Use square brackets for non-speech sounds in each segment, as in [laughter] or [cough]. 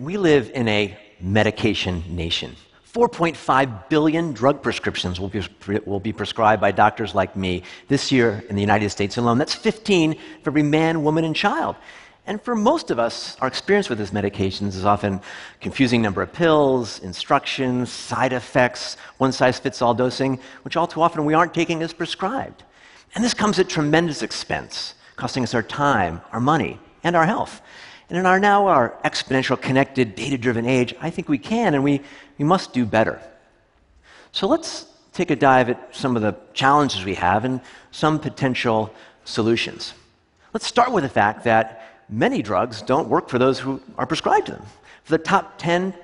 We live in a medication nation. 4.5 billion drug prescriptions will be, will be, prescribed by doctors like me this year in the United States alone. That's 15 for every man, woman, and child. And for most of us, our experience with these medications is often confusing number of pills, instructions, side effects, one size fits all dosing, which all too often we aren't taking as prescribed. And this comes at tremendous expense, costing us our time, our money, and our health. And in our now our exponential, connected, data driven age, I think we can and we, we must do better. So let's take a dive at some of the challenges we have and some potential solutions. Let's start with the fact that many drugs don't work for those who are prescribed to them. For the top 10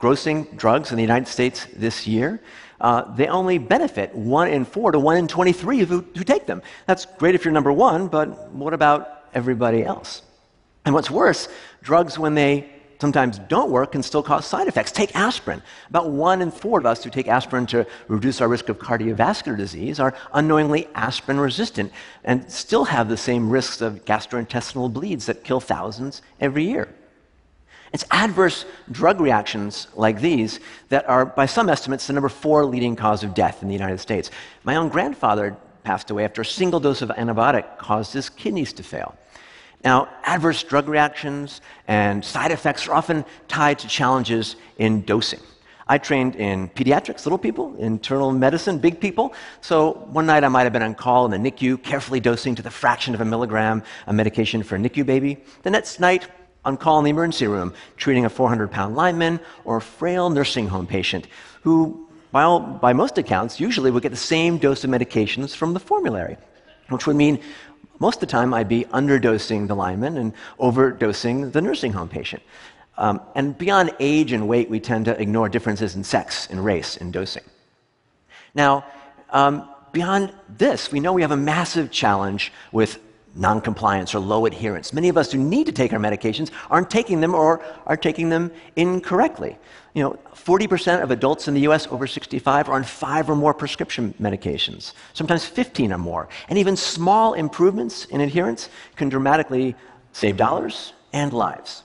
grossing drugs in the United States this year, uh, they only benefit 1 in 4 to 1 in 23 who, who take them. That's great if you're number one, but what about everybody else? And what's worse, drugs, when they sometimes don't work, can still cause side effects. Take aspirin. About one in four of us who take aspirin to reduce our risk of cardiovascular disease are unknowingly aspirin resistant and still have the same risks of gastrointestinal bleeds that kill thousands every year. It's adverse drug reactions like these that are, by some estimates, the number four leading cause of death in the United States. My own grandfather passed away after a single dose of antibiotic caused his kidneys to fail. Now, adverse drug reactions and side effects are often tied to challenges in dosing. I trained in pediatrics, little people, internal medicine, big people. So one night I might have been on call in the NICU, carefully dosing to the fraction of a milligram a medication for a NICU baby. The next night, on call in the emergency room, treating a 400 pound lineman or a frail nursing home patient who, by, all, by most accounts, usually would get the same dose of medications from the formulary, which would mean most of the time, I'd be underdosing the lineman and overdosing the nursing home patient. Um, and beyond age and weight, we tend to ignore differences in sex and race in dosing. Now, um, beyond this, we know we have a massive challenge with noncompliance or low adherence. Many of us who need to take our medications aren't taking them or are taking them incorrectly. You know, 40% of adults in the US over 65 are on five or more prescription medications, sometimes 15 or more. And even small improvements in adherence can dramatically save dollars and lives.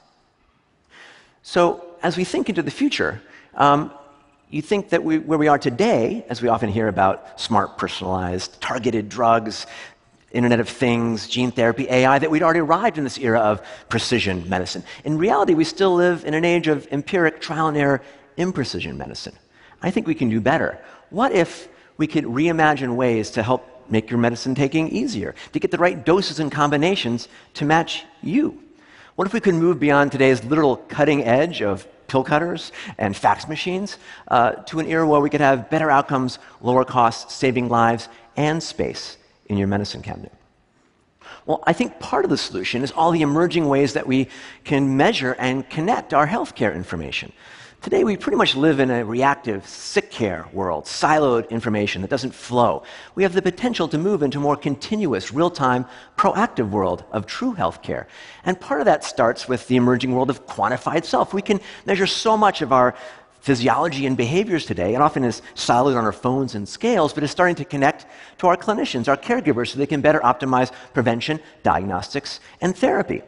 So, as we think into the future, um, you think that we, where we are today, as we often hear about smart, personalized, targeted drugs, Internet of Things, gene therapy, AI, that we'd already arrived in this era of precision medicine. In reality, we still live in an age of empiric trial and error imprecision medicine. I think we can do better. What if we could reimagine ways to help make your medicine taking easier, to get the right doses and combinations to match you? What if we could move beyond today's literal cutting edge of pill cutters and fax machines uh, to an era where we could have better outcomes, lower costs, saving lives and space? In your medicine cabinet? Well, I think part of the solution is all the emerging ways that we can measure and connect our healthcare information. Today, we pretty much live in a reactive, sick care world, siloed information that doesn't flow. We have the potential to move into a more continuous, real time, proactive world of true healthcare. And part of that starts with the emerging world of quantified self. We can measure so much of our physiology and behaviors today, and often is siloed on our phones and scales, but is starting to connect to our clinicians, our caregivers, so they can better optimize prevention, diagnostics, and therapy.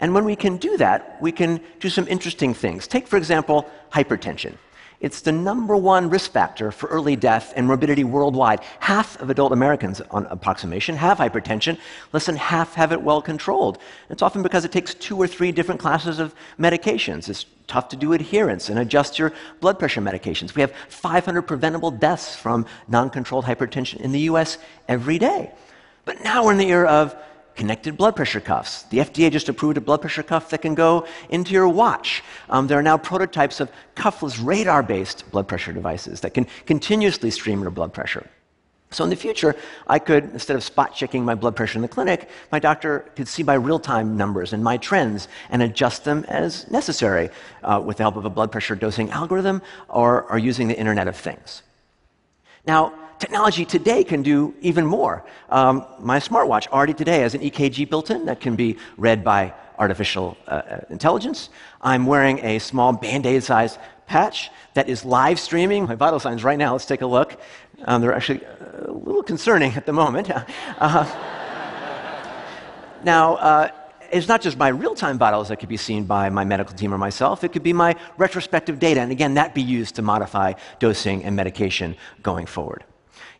And when we can do that, we can do some interesting things. Take, for example, hypertension. It's the number one risk factor for early death and morbidity worldwide. Half of adult Americans, on approximation, have hypertension. Less than half have it well controlled. It's often because it takes two or three different classes of medications. It's tough to do adherence and adjust your blood pressure medications. We have 500 preventable deaths from non controlled hypertension in the US every day. But now we're in the era of connected blood pressure cuffs. The FDA just approved a blood pressure cuff that can go into your watch. Um, there are now prototypes of cuffless radar based blood pressure devices that can continuously stream your blood pressure. So in the future, I could, instead of spot checking my blood pressure in the clinic, my doctor could see my real time numbers and my trends and adjust them as necessary uh, with the help of a blood pressure dosing algorithm or, or using the Internet of Things. Now, Technology today can do even more. Um, my smartwatch already today has an EKG built in that can be read by artificial uh, uh intelligence. I'm wearing a small band aid sized patch that is live streaming my vital signs right now. Let's take a look. Um, they're actually uh, a little concerning at the moment. [laughs] Uh, now, uh, it's not just my real time vitals that could be seen by my medical team or myself, it could be my retrospective data. And again, that be used to modify dosing and medication going forward.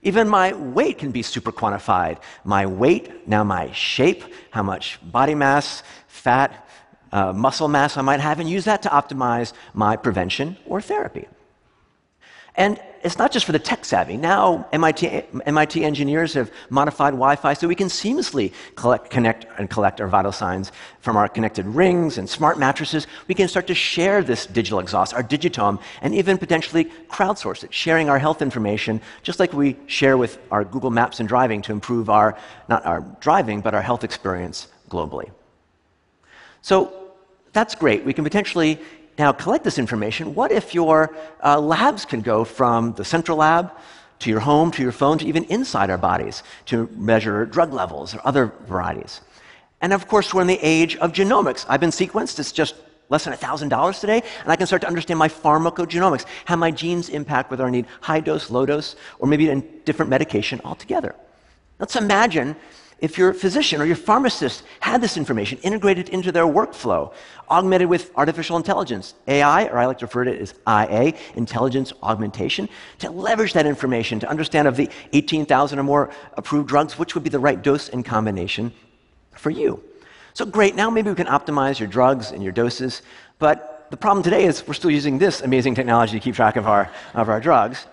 Even my weight can be super quantified. My weight, now my shape, how much body mass, fat, uh, muscle mass I might have, and use that to optimize my prevention or therapy. And it's not just for the tech savvy. Now, MIT, MIT engineers have modified Wi Fi so we can seamlessly collect, connect and collect our vital signs from our connected rings and smart mattresses. We can start to share this digital exhaust, our digitome, and even potentially crowdsource it, sharing our health information, just like we share with our Google Maps and driving to improve our, not our driving, but our health experience globally. So that's great. We can potentially now collect this information. What if your uh, labs can go from the central lab to your home, to your phone, to even inside our bodies to measure drug levels or other varieties? And of course, we're in the age of genomics. I've been sequenced, it's just less than $1,000 today, and I can start to understand my pharmacogenomics, how my genes impact whether I need high dose, low dose, or maybe a different medication altogether. Let's imagine if your physician or your pharmacist had this information integrated into their workflow, augmented with artificial intelligence, AI, or I like to refer to it as IA, intelligence augmentation, to leverage that information to understand of the 18,000 or more approved drugs, which would be the right dose and combination for you. So great, now maybe we can optimize your drugs and your doses, but the problem today is we're still using this amazing technology to keep track of our, of our drugs.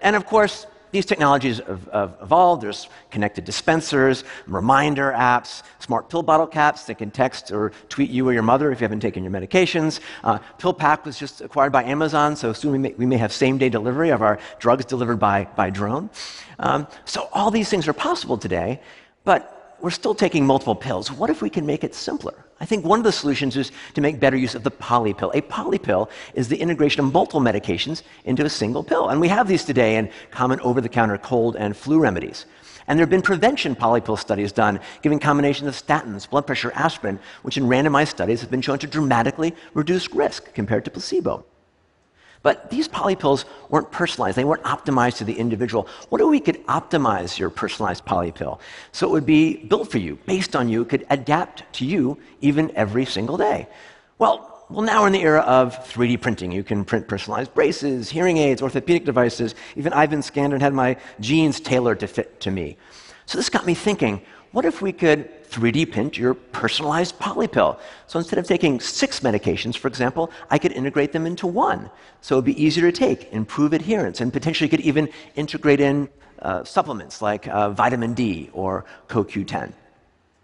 And of course, these technologies have, have, evolved. There's connected dispensers, reminder apps, smart pill bottle caps that can text or tweet you or your mother if you haven't taken your medications. Uh, PillPack was just acquired by Amazon, so soon we may, we may have same day delivery of our drugs delivered by, by drone. Um, so all these things are possible today, but we're still taking multiple pills. What if we can make it simpler? I think one of the solutions is to make better use of the polypill. A polypill is the integration of multiple medications into a single pill. And we have these today in common over the counter cold and flu remedies. And there have been prevention polypill studies done giving combinations of statins, blood pressure, aspirin, which in randomized studies have been shown to dramatically reduce risk compared to placebo. But these polypills weren't personalized, they weren't optimized to the individual. What if we could optimize your personalized polypill so it would be built for you, based on you, could adapt to you even every single day? Well, well, now we're in the era of 3D printing. You can print personalized braces, hearing aids, orthopedic devices. Even I've been scanned and had my jeans tailored to fit to me. So this got me thinking what if we could 3D print your personalized polypill? So instead of taking six medications, for example, I could integrate them into one. So it'd be easier to take, improve adherence, and potentially could even integrate in uh, supplements like uh, vitamin D or CoQ10.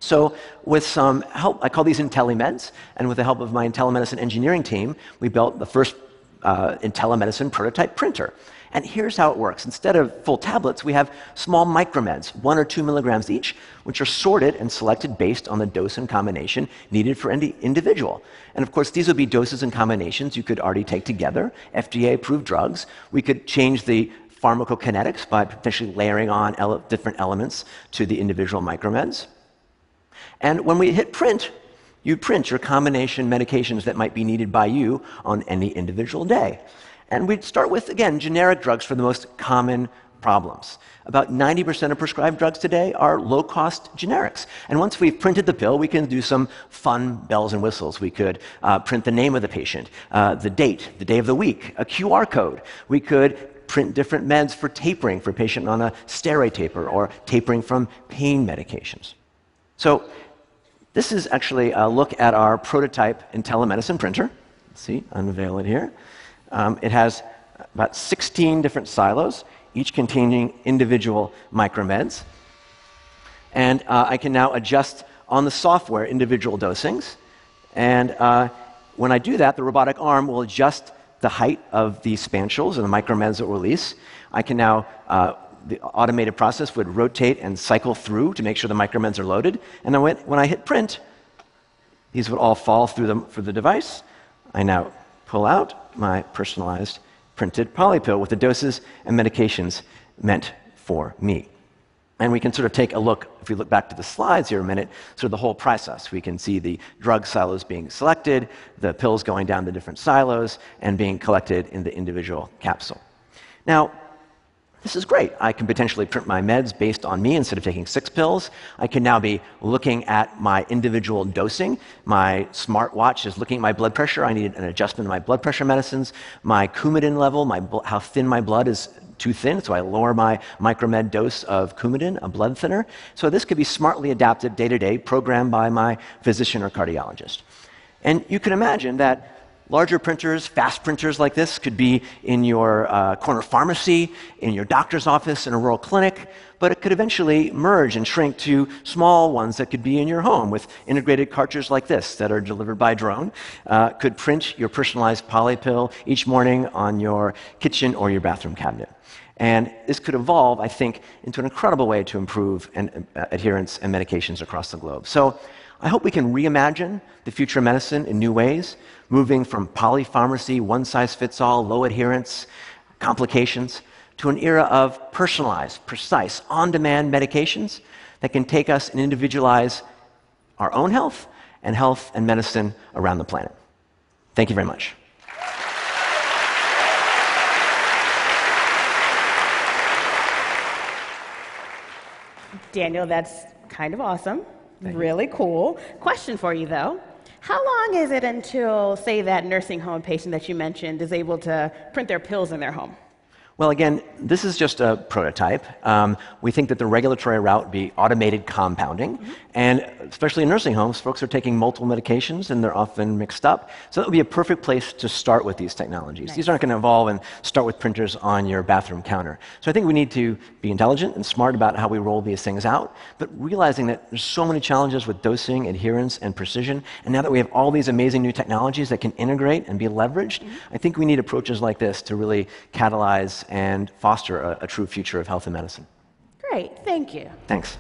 So, with some help, I call these IntelliMeds, and with the help of my IntelliMedicine engineering team, we built the first uh, IntelliMedicine prototype printer. And here's how it works. Instead of full tablets, we have small micromeds, one or two milligrams each, which are sorted and selected based on the dose and combination needed for any individual. And of course, these would be doses and combinations you could already take together, FDA approved drugs. We could change the pharmacokinetics by potentially layering on ele different elements to the individual micromeds. And when we hit print, you print your combination medications that might be needed by you on any individual day. And we'd start with, again, generic drugs for the most common problems. About 90% of prescribed drugs today are low cost generics. And once we've printed the pill, we can do some fun bells and whistles. We could uh, print the name of the patient, uh, the date, the day of the week, a QR code. We could print different meds for tapering for a patient on a steroid taper or tapering from pain medications. So, this is actually a look at our prototype IntelliMedicine printer. Let's see, unveil it here. Um, it has about 16 different silos, each containing individual micromeds. And uh, I can now adjust on the software individual dosings. And uh, when I do that, the robotic arm will adjust the height of the spansules and the micromeds that release. I can now, uh, the automated process would rotate and cycle through to make sure the micromeds are loaded. And then when, when I hit print, these would all fall through the, for the device. I now pull out my personalized printed polypill with the doses and medications meant for me. And we can sort of take a look, if we look back to the slides here a minute, sort of the whole process. We can see the drug silos being selected, the pills going down the different silos, and being collected in the individual capsule. Now, this is great. I can potentially print my meds based on me instead of taking six pills. I can now be looking at my individual dosing. My smartwatch is looking at my blood pressure. I need an adjustment in my blood pressure medicines. My Coumadin level, my, how thin my blood is too thin, so I lower my micromed dose of Coumadin, a blood thinner. So this could be smartly adapted day to day, programmed by my physician or cardiologist. And you can imagine that Larger printers, fast printers like this, could be in your uh, corner pharmacy, in your doctor's office, in a rural clinic, but it could eventually merge and shrink to small ones that could be in your home with integrated cartridges like this that are delivered by drone. Uh, could print your personalized polypill each morning on your kitchen or your bathroom cabinet. And this could evolve, I think, into an incredible way to improve an, uh, adherence and medications across the globe. So I hope we can reimagine the future of medicine in new ways, moving from polypharmacy, one size fits all, low adherence, complications, to an era of personalized, precise, on demand medications that can take us and individualize our own health and health and medicine around the planet. Thank you very much. Daniel, that's kind of awesome. Really cool. Question for you though. How long is it until, say, that nursing home patient that you mentioned is able to print their pills in their home? Well, again, this is just a prototype. Um, we think that the regulatory route would be automated compounding. Mm-hmm. And especially in nursing homes, folks are taking multiple medications and they're often mixed up. So that would be a perfect place to start with these technologies. Nice. These aren't going to evolve and start with printers on your bathroom counter. So I think we need to be intelligent and smart about how we roll these things out, but realizing that there's so many challenges with dosing, adherence, and precision. And now that we have all these amazing new technologies that can integrate and be leveraged, mm-hmm. I think we need approaches like this to really catalyze and foster a, a true future of health and medicine. Great, thank you. Thanks.